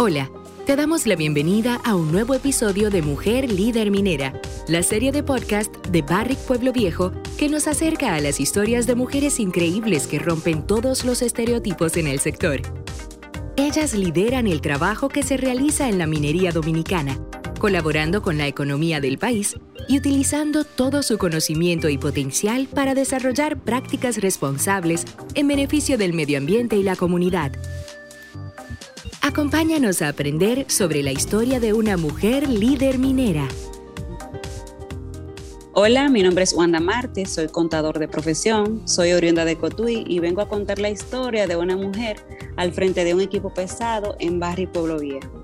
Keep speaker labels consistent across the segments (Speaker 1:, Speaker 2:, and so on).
Speaker 1: Hola, te damos la bienvenida a un nuevo episodio de Mujer Líder Minera, la serie de podcast de Barrick Pueblo Viejo que nos acerca a las historias de mujeres increíbles que rompen todos los estereotipos en el sector. Ellas lideran el trabajo que se realiza en la minería dominicana, colaborando con la economía del país y utilizando todo su conocimiento y potencial para desarrollar prácticas responsables en beneficio del medio ambiente y la comunidad. Acompáñanos a aprender sobre la historia de una mujer líder minera.
Speaker 2: Hola, mi nombre es Wanda Marte, soy contador de profesión, soy oriunda de Cotuí y vengo a contar la historia de una mujer al frente de un equipo pesado en Barri Pueblo Viejo.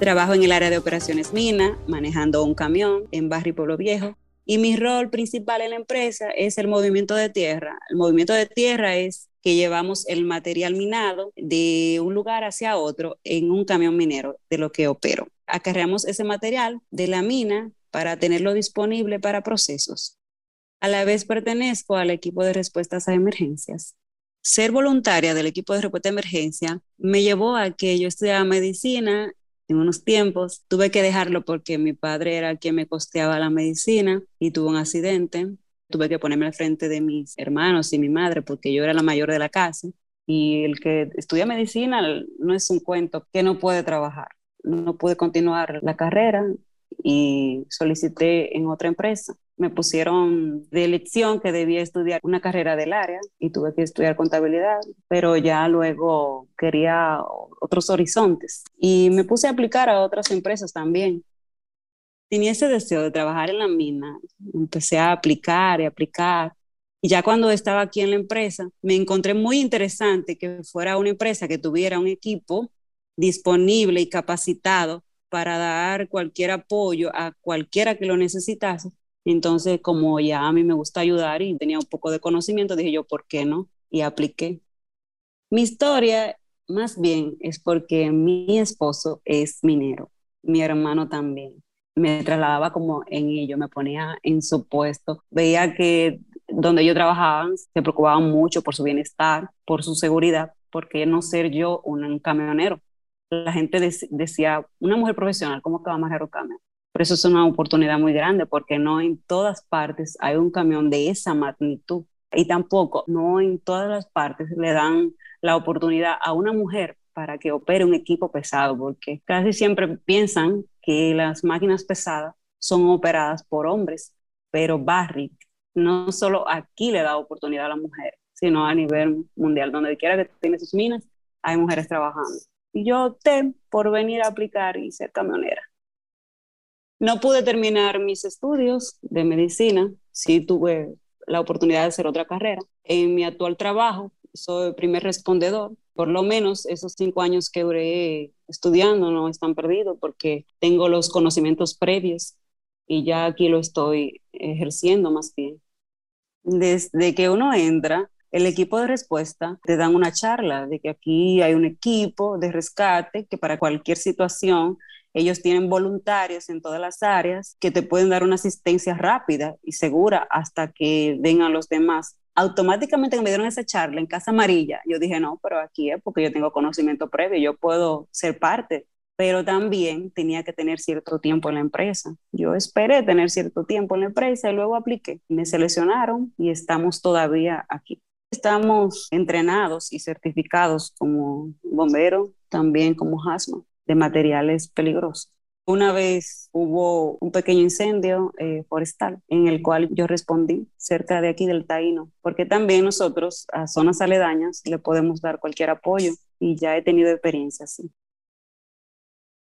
Speaker 2: Trabajo en el área de operaciones mina, manejando un camión en Barri Pueblo Viejo y mi rol principal en la empresa es el movimiento de tierra. El movimiento de tierra es que llevamos el material minado de un lugar hacia otro en un camión minero de lo que opero. Acarreamos ese material de la mina para tenerlo disponible para procesos. A la vez pertenezco al equipo de respuestas a emergencias. Ser voluntaria del equipo de respuesta a emergencia me llevó a que yo estudiara medicina en unos tiempos. Tuve que dejarlo porque mi padre era quien me costeaba la medicina y tuvo un accidente tuve que ponerme al frente de mis hermanos y mi madre porque yo era la mayor de la casa. Y el que estudia medicina no es un cuento que no puede trabajar. No pude continuar la carrera y solicité en otra empresa. Me pusieron de elección que debía estudiar una carrera del área y tuve que estudiar contabilidad, pero ya luego quería otros horizontes y me puse a aplicar a otras empresas también tenía ese deseo de trabajar en la mina, empecé a aplicar y aplicar. Y ya cuando estaba aquí en la empresa, me encontré muy interesante que fuera una empresa que tuviera un equipo disponible y capacitado para dar cualquier apoyo a cualquiera que lo necesitase. Entonces, como ya a mí me gusta ayudar y tenía un poco de conocimiento, dije yo, ¿por qué no? Y apliqué. Mi historia, más bien, es porque mi esposo es minero, mi hermano también me trasladaba como en ello, me ponía en su puesto. Veía que donde ellos trabajaban se preocupaban mucho por su bienestar, por su seguridad, porque no ser yo un camionero. La gente decía, una mujer profesional, ¿cómo que va a manejar un camión? Por eso es una oportunidad muy grande, porque no en todas partes hay un camión de esa magnitud. Y tampoco, no en todas las partes le dan la oportunidad a una mujer para que opere un equipo pesado, porque casi siempre piensan que las máquinas pesadas son operadas por hombres, pero Barrick no solo aquí le da oportunidad a la mujer, sino a nivel mundial, donde quiera que tiene sus minas, hay mujeres trabajando. Y yo opté por venir a aplicar y ser camionera. No pude terminar mis estudios de medicina, sí tuve la oportunidad de hacer otra carrera. En mi actual trabajo soy primer respondedor. Por lo menos esos cinco años que duré estudiando no están perdidos porque tengo los conocimientos previos y ya aquí lo estoy ejerciendo más bien. Desde que uno entra, el equipo de respuesta te dan una charla de que aquí hay un equipo de rescate que para cualquier situación ellos tienen voluntarios en todas las áreas que te pueden dar una asistencia rápida y segura hasta que vengan los demás automáticamente me dieron esa charla en Casa Amarilla, yo dije, no, pero aquí es porque yo tengo conocimiento previo, yo puedo ser parte, pero también tenía que tener cierto tiempo en la empresa. Yo esperé tener cierto tiempo en la empresa y luego apliqué. Me seleccionaron y estamos todavía aquí. Estamos entrenados y certificados como bombero, también como HASMA, de materiales peligrosos. Una vez hubo un pequeño incendio eh, forestal en el cual yo respondí cerca de aquí del Taíno, porque también nosotros a zonas aledañas le podemos dar cualquier apoyo y ya he tenido experiencia así.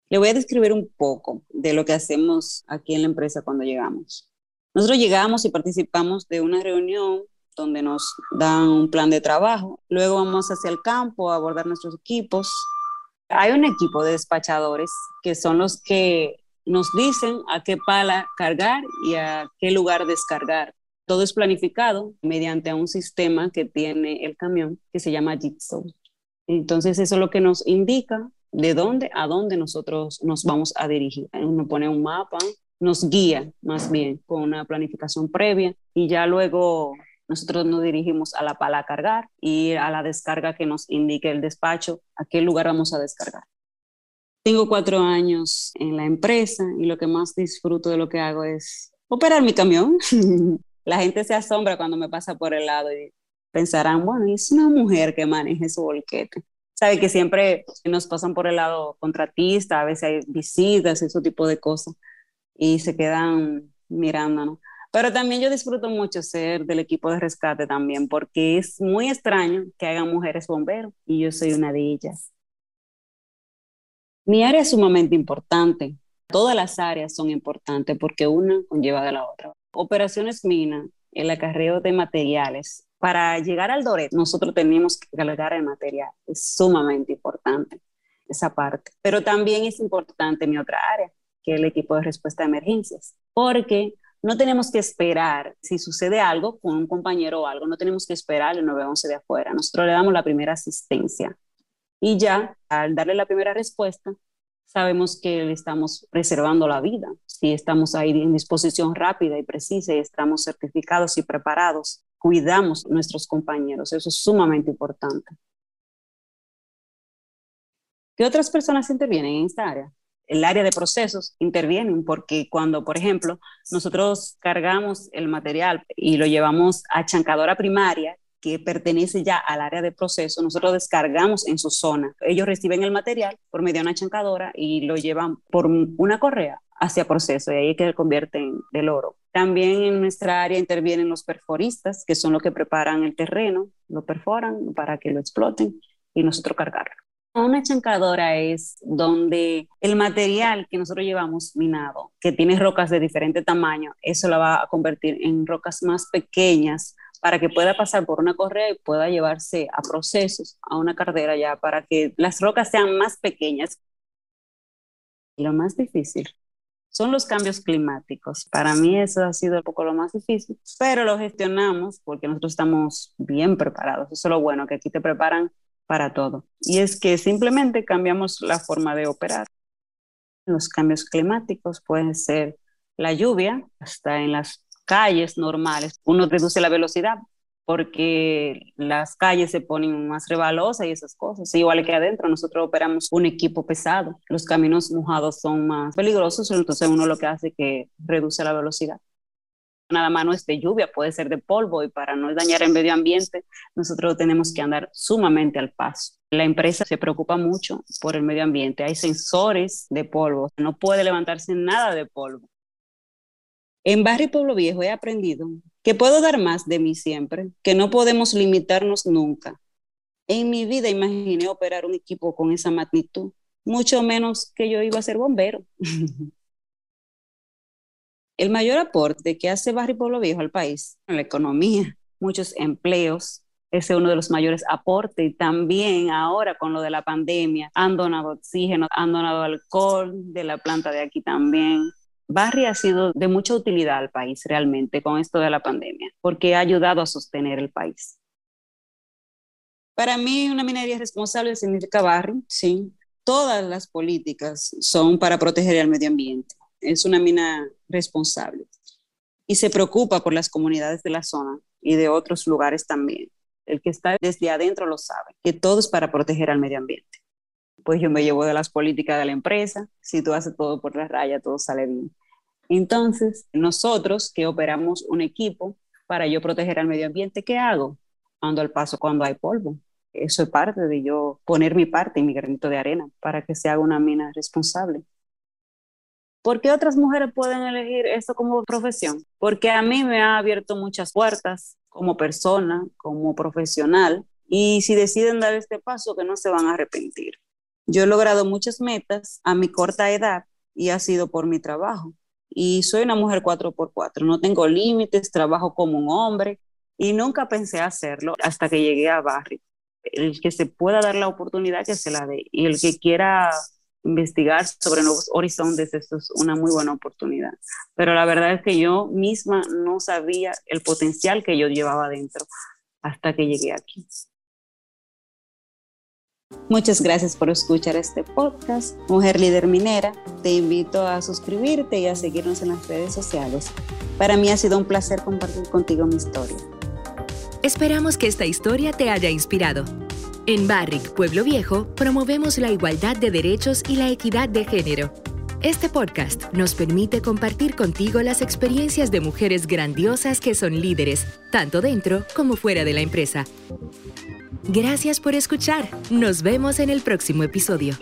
Speaker 2: Le voy a describir un poco de lo que hacemos aquí en la empresa cuando llegamos. Nosotros llegamos y participamos de una reunión donde nos dan un plan de trabajo. Luego vamos hacia el campo a abordar nuestros equipos, hay un equipo de despachadores que son los que nos dicen a qué pala cargar y a qué lugar descargar. Todo es planificado mediante un sistema que tiene el camión que se llama Jigsaw. Entonces eso es lo que nos indica de dónde a dónde nosotros nos vamos a dirigir. Uno pone un mapa, nos guía más bien con una planificación previa y ya luego nosotros nos dirigimos a la pala a cargar y a la descarga que nos indique el despacho a qué lugar vamos a descargar. Tengo cuatro años en la empresa y lo que más disfruto de lo que hago es operar mi camión. la gente se asombra cuando me pasa por el lado y pensarán, bueno, es una mujer que maneja su volquete. Sabe que siempre nos pasan por el lado contratista, a veces hay visitas, ese tipo de cosas, y se quedan mirándonos. Pero también yo disfruto mucho ser del equipo de rescate también, porque es muy extraño que hagan mujeres bomberos y yo soy una de ellas. Mi área es sumamente importante. Todas las áreas son importantes porque una conlleva de la otra. Operaciones minas, el acarreo de materiales. Para llegar al Doret, nosotros tenemos que cargar el material. Es sumamente importante esa parte. Pero también es importante mi otra área, que es el equipo de respuesta a emergencias, porque no tenemos que esperar, si sucede algo con un compañero o algo, no tenemos que esperar el 911 de afuera. Nosotros le damos la primera asistencia. Y ya, al darle la primera respuesta, sabemos que le estamos preservando la vida. Si estamos ahí en disposición rápida y precisa y estamos certificados y preparados, cuidamos a nuestros compañeros. Eso es sumamente importante. ¿Qué otras personas intervienen en esta área? El área de procesos intervienen porque cuando, por ejemplo, nosotros cargamos el material y lo llevamos a chancadora primaria, que pertenece ya al área de proceso, nosotros descargamos en su zona. Ellos reciben el material por medio de una chancadora y lo llevan por una correa hacia proceso y ahí es que se convierte en el oro. También en nuestra área intervienen los perforistas, que son los que preparan el terreno, lo perforan para que lo exploten y nosotros cargarlo. Una chancadora es donde el material que nosotros llevamos minado, que tiene rocas de diferente tamaño, eso la va a convertir en rocas más pequeñas para que pueda pasar por una correa y pueda llevarse a procesos, a una cartera ya, para que las rocas sean más pequeñas. Lo más difícil son los cambios climáticos. Para mí eso ha sido un poco lo más difícil, pero lo gestionamos porque nosotros estamos bien preparados. Eso es lo bueno, que aquí te preparan para todo. Y es que simplemente cambiamos la forma de operar. Los cambios climáticos pueden ser la lluvia, hasta en las calles normales. Uno reduce la velocidad porque las calles se ponen más rebalosas y esas cosas. Igual que adentro, nosotros operamos un equipo pesado. Los caminos mojados son más peligrosos, entonces uno lo que hace es que reduce la velocidad nada más no es de lluvia, puede ser de polvo y para no dañar el medio ambiente, nosotros tenemos que andar sumamente al paso. La empresa se preocupa mucho por el medio ambiente, hay sensores de polvo, no puede levantarse nada de polvo. En Barrio Pueblo Viejo he aprendido que puedo dar más de mí siempre, que no podemos limitarnos nunca. En mi vida imaginé operar un equipo con esa magnitud, mucho menos que yo iba a ser bombero. El mayor aporte que hace Barrio Pueblo Viejo al país, en la economía, muchos empleos, ese es uno de los mayores aportes. Y también ahora con lo de la pandemia, han donado oxígeno, han donado alcohol de la planta de aquí también. Barry ha sido de mucha utilidad al país realmente con esto de la pandemia, porque ha ayudado a sostener el país. Para mí, una minería responsable significa Barry, sí. Todas las políticas son para proteger el medio ambiente es una mina responsable y se preocupa por las comunidades de la zona y de otros lugares también. El que está desde adentro lo sabe, que todo es para proteger al medio ambiente. Pues yo me llevo de las políticas de la empresa, si tú haces todo por la raya, todo sale bien. Entonces, nosotros que operamos un equipo para yo proteger al medio ambiente, ¿qué hago? Ando al paso cuando hay polvo. Eso es parte de yo poner mi parte, mi granito de arena, para que se haga una mina responsable. ¿Por qué otras mujeres pueden elegir esto como profesión? Porque a mí me ha abierto muchas puertas como persona, como profesional, y si deciden dar este paso, que no se van a arrepentir. Yo he logrado muchas metas a mi corta edad y ha sido por mi trabajo. Y soy una mujer 4x4, no tengo límites, trabajo como un hombre y nunca pensé hacerlo hasta que llegué a Barry. El que se pueda dar la oportunidad, que se la dé. Y el que quiera investigar sobre nuevos horizontes, esto es una muy buena oportunidad. Pero la verdad es que yo misma no sabía el potencial que yo llevaba dentro hasta que llegué aquí. Muchas gracias por escuchar este podcast, Mujer Líder Minera. Te invito a suscribirte y a seguirnos en las redes sociales. Para mí ha sido un placer compartir contigo mi historia.
Speaker 1: Esperamos que esta historia te haya inspirado. En Barrick Pueblo Viejo promovemos la igualdad de derechos y la equidad de género. Este podcast nos permite compartir contigo las experiencias de mujeres grandiosas que son líderes, tanto dentro como fuera de la empresa. Gracias por escuchar. Nos vemos en el próximo episodio.